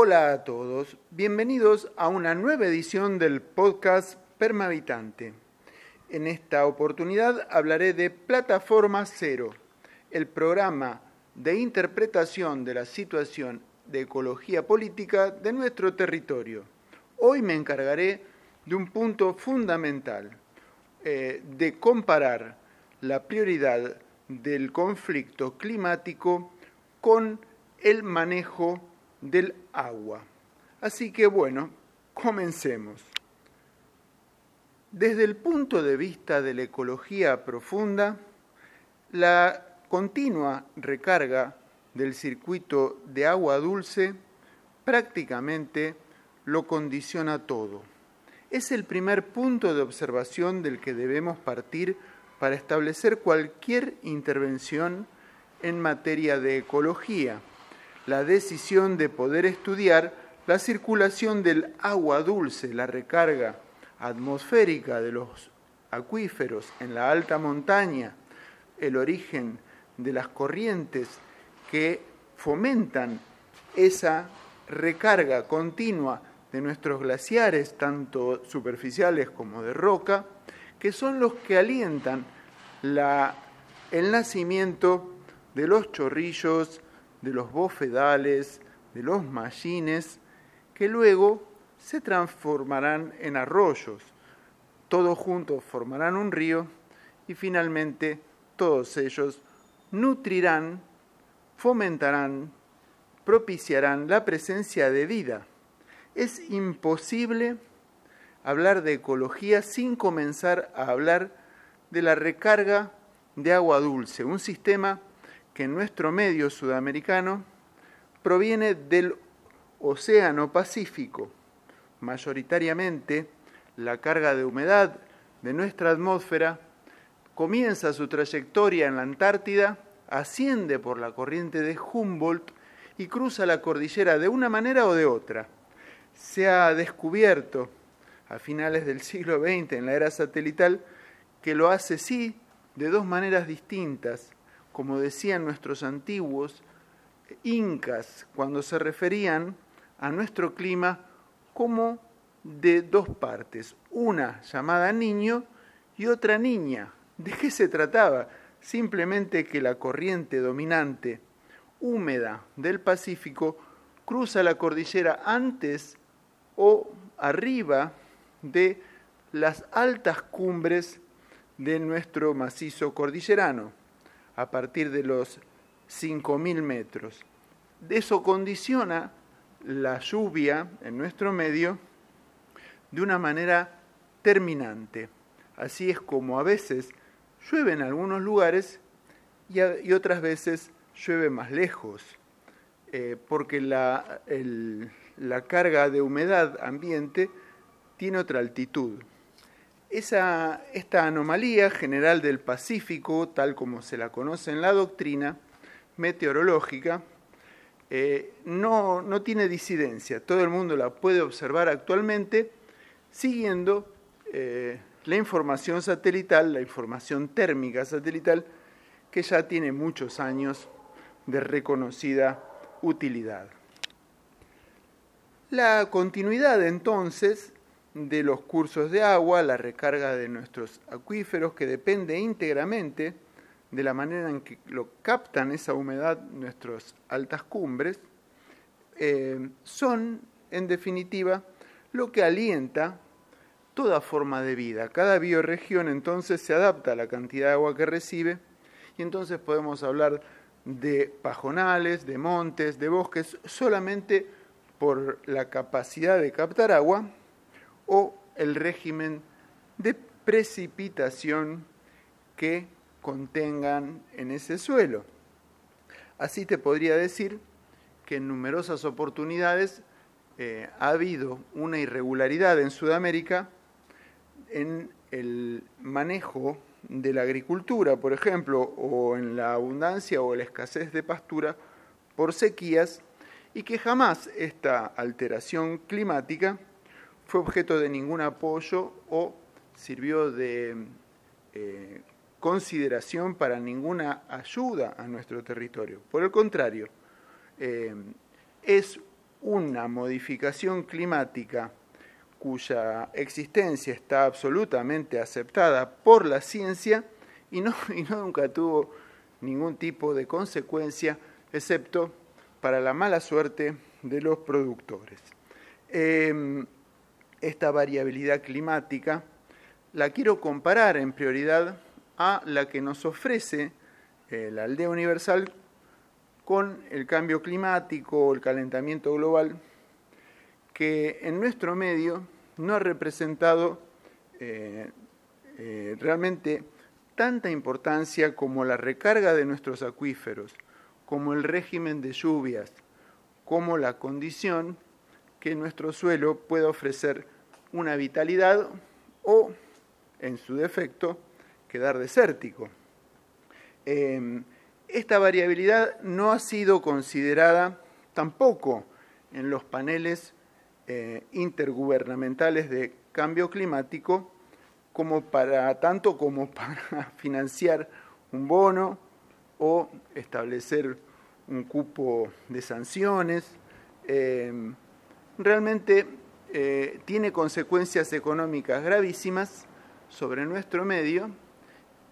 Hola a todos, bienvenidos a una nueva edición del podcast Permavitante. En esta oportunidad hablaré de Plataforma Cero, el programa de interpretación de la situación de ecología política de nuestro territorio. Hoy me encargaré de un punto fundamental, eh, de comparar la prioridad del conflicto climático con el manejo del agua. Así que bueno, comencemos. Desde el punto de vista de la ecología profunda, la continua recarga del circuito de agua dulce prácticamente lo condiciona todo. Es el primer punto de observación del que debemos partir para establecer cualquier intervención en materia de ecología. La decisión de poder estudiar la circulación del agua dulce, la recarga atmosférica de los acuíferos en la alta montaña, el origen de las corrientes que fomentan esa recarga continua de nuestros glaciares, tanto superficiales como de roca, que son los que alientan el nacimiento de los chorrillos, de los bofedales, de los mallines, que luego se transformarán en arroyos. Todos juntos formarán un río y finalmente todos ellos nutrirán, fomentarán, propiciarán la presencia de vida. Es imposible hablar de ecología sin comenzar a hablar de la recarga de agua dulce, un sistema que en nuestro medio sudamericano proviene del Océano Pacífico. Mayoritariamente, la carga de humedad de nuestra atmósfera comienza su trayectoria en la Antártida, asciende por la corriente de Humboldt y cruza la cordillera de una manera o de otra. Se ha descubierto a finales del siglo XX, en la era satelital, que lo hace sí de dos maneras distintas, como decían nuestros antiguos incas cuando se referían a nuestro clima como de dos partes, una llamada niño y otra niña, ¿De qué se trataba? Simplemente que la corriente dominante húmeda del Pacífico cruza la cordillera antes o arriba de las altas cumbres de nuestro macizo cordillerano, a partir de los 5.000 metros. Eso condiciona la lluvia en nuestro medio de una manera terminante. Así es como a veces llueve en algunos lugares y, otras veces llueve más lejos, eh, porque la, la carga de humedad ambiente tiene otra altitud. Esa, esta anomalía general del Pacífico, tal como se la conoce en la doctrina meteorológica, eh, no, no, tiene disidencia. Todo el mundo la puede observar actualmente siguiendo eh, la información satelital, la información térmica satelital, que ya tiene muchos años de reconocida utilidad. La continuidad entonces de los cursos de agua, la recarga de nuestros acuíferos, que depende íntegramente de la manera en que lo captan esa humedad nuestras altas cumbres, eh, son, en definitiva, lo que alienta toda forma de vida. Cada bioregión entonces se adapta a la cantidad de agua que recibe y entonces podemos hablar de pajonales, de montes, de bosques, solamente por la capacidad de captar agua o el régimen de precipitación que contengan en ese suelo. Así te podría decir que en numerosas oportunidades eh, ha habido una irregularidad en Sudamérica en el manejo de la agricultura, por ejemplo, o en la abundancia o la escasez de pastura por sequías, y que jamás esta alteración climática fue objeto de ningún apoyo o sirvió de eh, consideración para ninguna ayuda a nuestro territorio. Por el contrario, eh, es una modificación climática cuya existencia está absolutamente aceptada por la ciencia y no, y nunca tuvo ningún tipo de consecuencia, excepto para la mala suerte de los productores. Em, esta variabilidad climática la quiero comparar en prioridad a la que nos ofrece eh, la aldea universal con el cambio climático o el calentamiento global, que en nuestro medio no ha representado eh, eh, realmente tanta importancia como la recarga de nuestros acuíferos, como el régimen de lluvias, como la condición que nuestro suelo pueda ofrecer una vitalidad o, en su defecto, quedar desértico. Em, esta variabilidad no ha sido considerada tampoco en los paneles eh, intergubernamentales de cambio climático como para tanto como para financiar un bono o establecer un cupo de sanciones. Em, realmente eh, tiene consecuencias económicas gravísimas sobre nuestro medio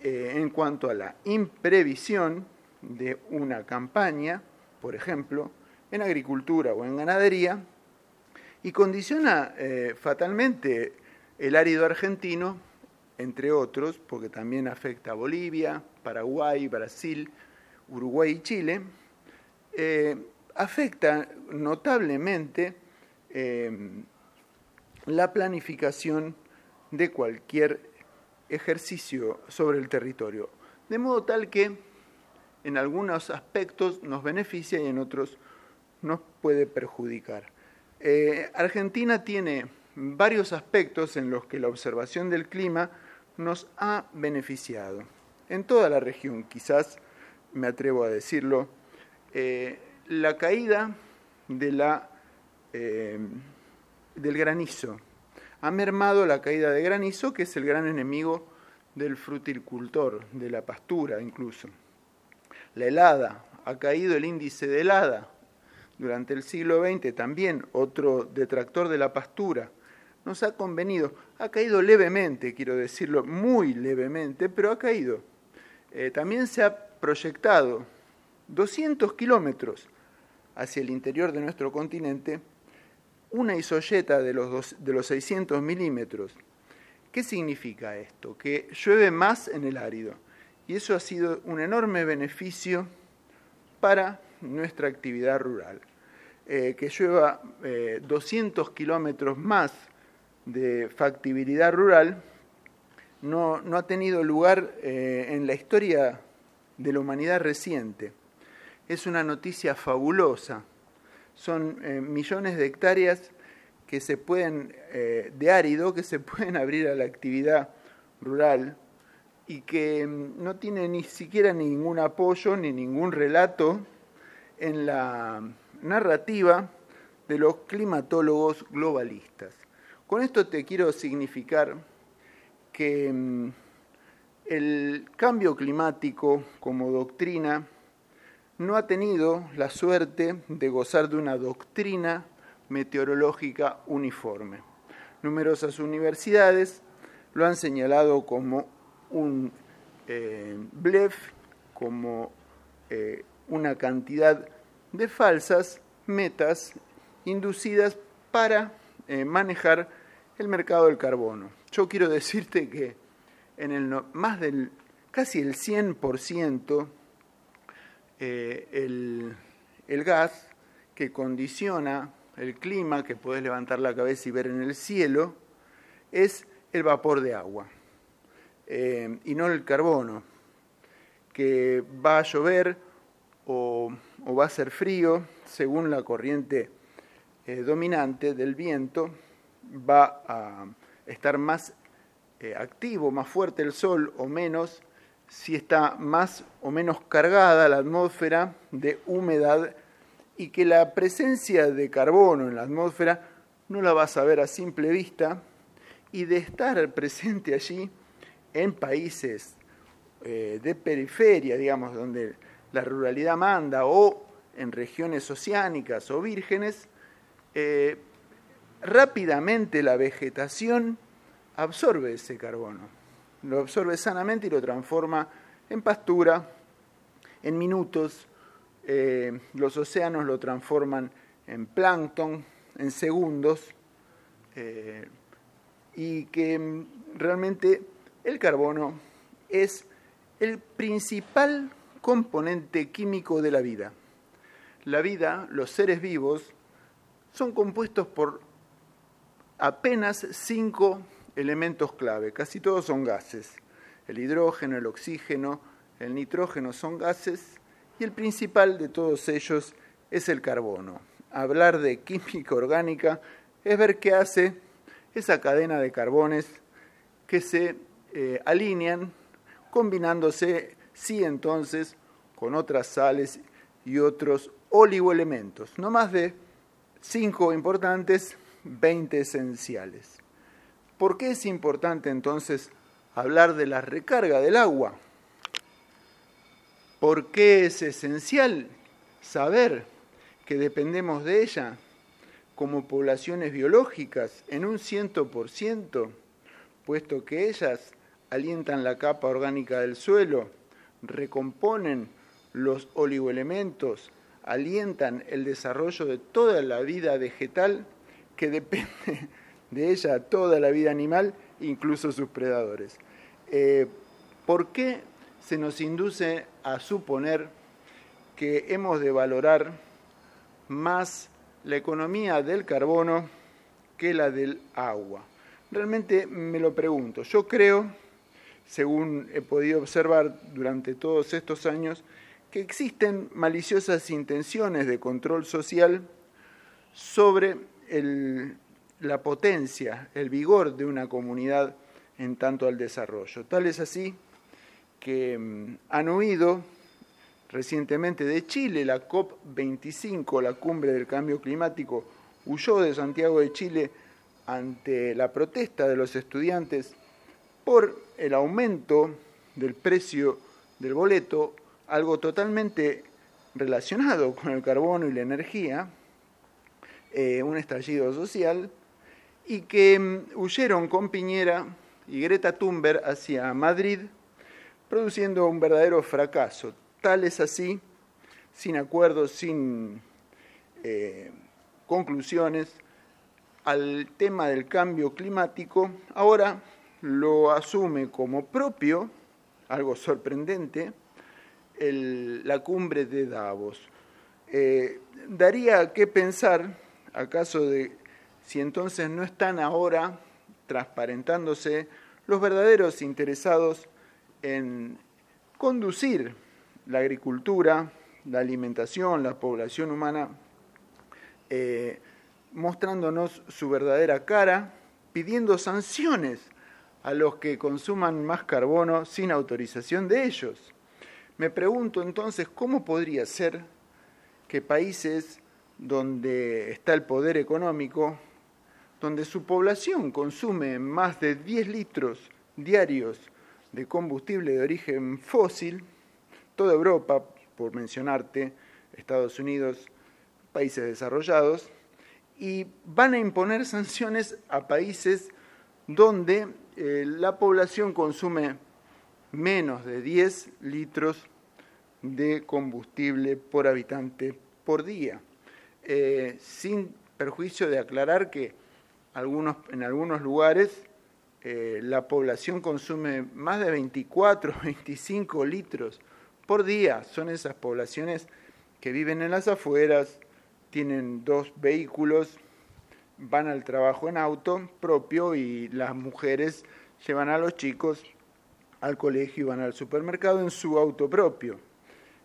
eh, en cuanto a la imprevisión de una campaña, por ejemplo, en agricultura o en ganadería, y condiciona eh, fatalmente el árido argentino, entre otros, porque también afecta a Bolivia, Paraguay, Brasil, Uruguay y Chile, afecta notablemente eh, la planificación de cualquier ejercicio sobre el territorio, de modo tal que en algunos aspectos nos beneficia y en otros nos puede perjudicar. Eh, Argentina tiene varios aspectos en los que la observación del clima nos ha beneficiado. En toda la región, quizás me atrevo a decirlo, eh, la caída de la, eh, del granizo. Ha mermado la caída de granizo, que es el gran enemigo del fruticultor, de la pastura incluso. La helada, ha caído el índice de helada. Durante el siglo XX, también otro detractor de la pastura, nos ha convenido, ha caído levemente, quiero decirlo, muy levemente, pero ha caído. Eh, también se ha proyectado 200 kilómetros hacia el interior de nuestro continente una isoyeta de los, de los 600 milímetros. ¿Qué significa esto? Que llueve más en el árido y eso ha sido un enorme beneficio para nuestra actividad rural. Eh, que llueva 200 eh, kilómetros más de factibilidad rural no, no ha tenido lugar eh, en la historia de la humanidad reciente. Es una noticia fabulosa. Son millones de hectáreas que se pueden, de árido que se pueden abrir a la actividad rural y que mm, no tiene ni siquiera ningún apoyo ni ningún relato en la narrativa de los climatólogos globalistas. Con esto te quiero significar que mm, el cambio climático como doctrina no ha tenido la suerte de gozar de una doctrina meteorológica uniforme. Numerosas universidades lo han señalado como un eh, blef como eh, una cantidad de falsas metas inducidas para eh, manejar el mercado del carbono. Yo quiero decirte que en el más del casi el 100% el, el gas que condiciona el clima que puedes levantar la cabeza y ver en el cielo es el vapor de agua. Eh, y no el carbono, que va a llover o, va a ser frío según la corriente eh, dominante del viento, va a estar más eh, activo, más fuerte el sol o menos si está más o menos cargada la atmósfera de humedad y que la presencia de carbono en la atmósfera no la vas a ver a simple vista y de estar presente allí en países eh, de periferia, digamos, donde la ruralidad manda, o en regiones oceánicas o vírgenes, eh, rápidamente la vegetación absorbe ese carbono, lo absorbe sanamente y lo transforma en pastura en minutos. Eh, los océanos lo transforman en plancton en segundos eh, y que mm, realmente el carbono es el principal componente químico de la vida. La vida, los seres vivos, son compuestos por apenas cinco elementos clave, casi todos son gases. El hidrógeno, el oxígeno, el nitrógeno son gases y el principal de todos ellos es el carbono. Hablar de química orgánica es ver qué hace esa cadena de carbones que se eh, alinean combinándose, sí entonces, con otras sales y otros oligoelementos, no más de cinco importantes, 20 esenciales. ¿Por qué es importante entonces hablar de la recarga del agua? ¿Por qué es esencial saber que dependemos de ella como poblaciones biológicas en un ciento por ciento, puesto que ellas alientan la capa orgánica del suelo, recomponen los oligoelementos, alientan el desarrollo de toda la vida vegetal que depende de ella, toda la vida animal, incluso sus predadores. Eh, ¿Por qué se nos induce a suponer que hemos de valorar más la economía del carbono que la del agua. Realmente me lo pregunto. Yo creo, según he podido observar durante todos estos años, que existen maliciosas intenciones de control social sobre la potencia, el vigor de una comunidad en tanto al desarrollo. Tal es así que mm, han huido recientemente de Chile, la COP25, la cumbre del cambio climático, huyó de Santiago de Chile ante la protesta de los estudiantes por el aumento del precio del boleto, algo totalmente relacionado con el carbono y la energía, eh, un estallido social, y que mm, huyeron con Piñera y Greta Thunberg hacia Madrid, produciendo un verdadero fracaso, Tal es así, sin acuerdos, sin eh, conclusiones, al tema del cambio climático, ahora lo asume como propio, algo sorprendente, la cumbre de Davos. Eh, daría que pensar, acaso de si entonces no están ahora transparentándose los verdaderos interesados en conducir la agricultura, la alimentación, la población humana, eh, mostrándonos su verdadera cara, pidiendo sanciones a los que consuman más carbono sin autorización de ellos. Me pregunto entonces, ¿cómo podría ser que países donde está el poder económico, donde su población consume más de 10 litros diarios de combustible de origen fósil, toda Europa, por mencionarte, Estados Unidos, países desarrollados, y van a imponer sanciones a países donde eh, la población consume menos de 10 litros de combustible por habitante por día, eh, sin perjuicio de aclarar que en algunos lugares eh, la población consume más de 24, 25 litros por día. Son esas poblaciones que viven en las afueras, tienen dos vehículos, van al trabajo en auto propio y las mujeres llevan a los chicos al colegio y van al supermercado en su auto propio.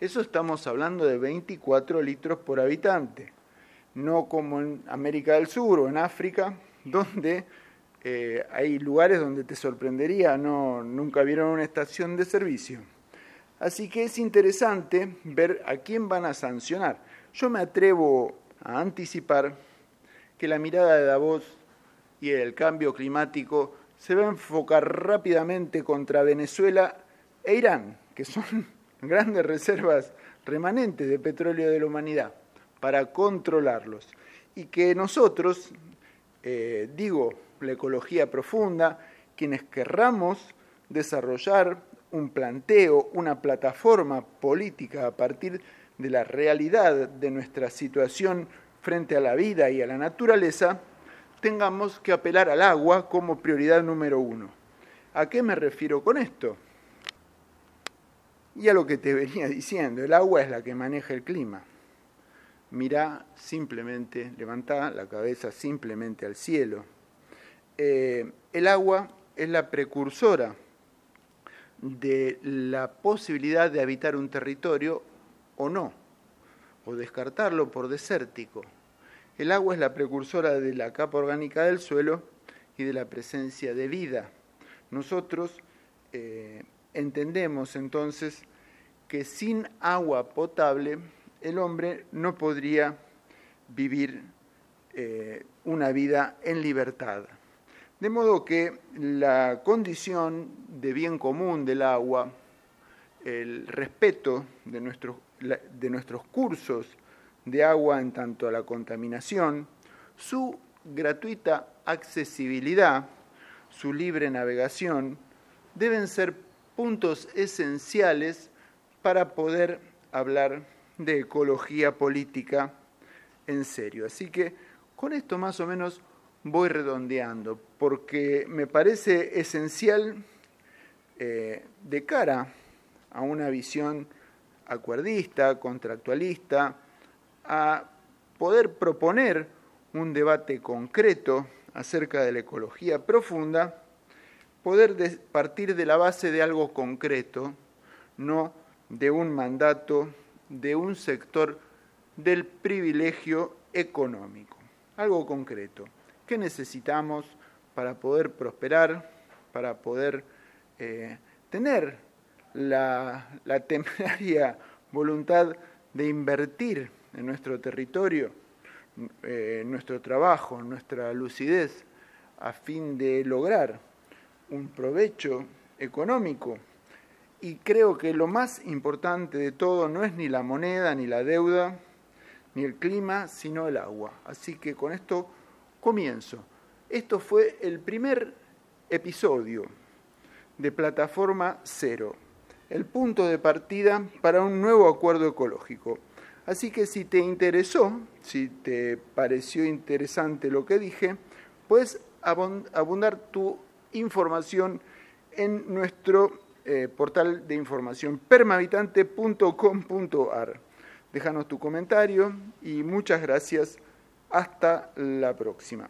Eso estamos hablando de 24 litros por habitante, no como en América del Sur o en África, donde eh, hay lugares donde te sorprendería, no, nunca vieron una estación de servicio. Así que es interesante ver a quién van a sancionar. Yo me atrevo a anticipar que la mirada de Davos y el cambio climático se va a enfocar rápidamente contra Venezuela e Irán, que son grandes reservas remanentes de petróleo de la humanidad. para controlarlos. Y que nosotros, eh, digo, la ecología profunda, quienes querramos desarrollar un planteo, una plataforma política a partir de la realidad de nuestra situación frente a la vida y a la naturaleza, tengamos que apelar al agua como prioridad número uno. ¿A qué me refiero con esto? Y a lo que te venía diciendo, el agua es la que maneja el clima. Mirá simplemente, levanta la cabeza simplemente al cielo. Eh, el agua es la precursora de la posibilidad de habitar un territorio o no, o descartarlo por desértico. El agua es la precursora de la capa orgánica del suelo y de la presencia de vida. Nosotros eh, entendemos entonces que sin agua potable el hombre no podría vivir eh, una vida en libertad. De modo que la condición de bien común del agua, el respeto de nuestros, de nuestros cursos de agua en tanto a la contaminación, su gratuita accesibilidad, su libre navegación, deben ser puntos esenciales para poder hablar de ecología política en serio. Así que con esto más o menos voy redondeando, porque me parece esencial eh, de cara a una visión acuerdista, contractualista, a poder proponer un debate concreto acerca de la ecología profunda, poder partir de la base de algo concreto, no de un mandato de un sector del privilegio económico, algo concreto. ¿Qué necesitamos para poder prosperar, para poder eh, tener la, temeraria voluntad de invertir en nuestro territorio, eh, nuestro trabajo, nuestra lucidez, a fin de lograr un provecho económico. Y creo que lo más importante de todo no es ni la moneda, ni la deuda, ni el clima, sino el agua. Así que con esto Comienzo. Esto fue el primer episodio de Plataforma Cero, el punto de partida para un nuevo acuerdo ecológico. Así que si te interesó, si te pareció interesante lo que dije, puedes abundar tu información en nuestro eh, portal de información permahabitante.com.ar. Déjanos tu comentario y muchas gracias hasta la próxima.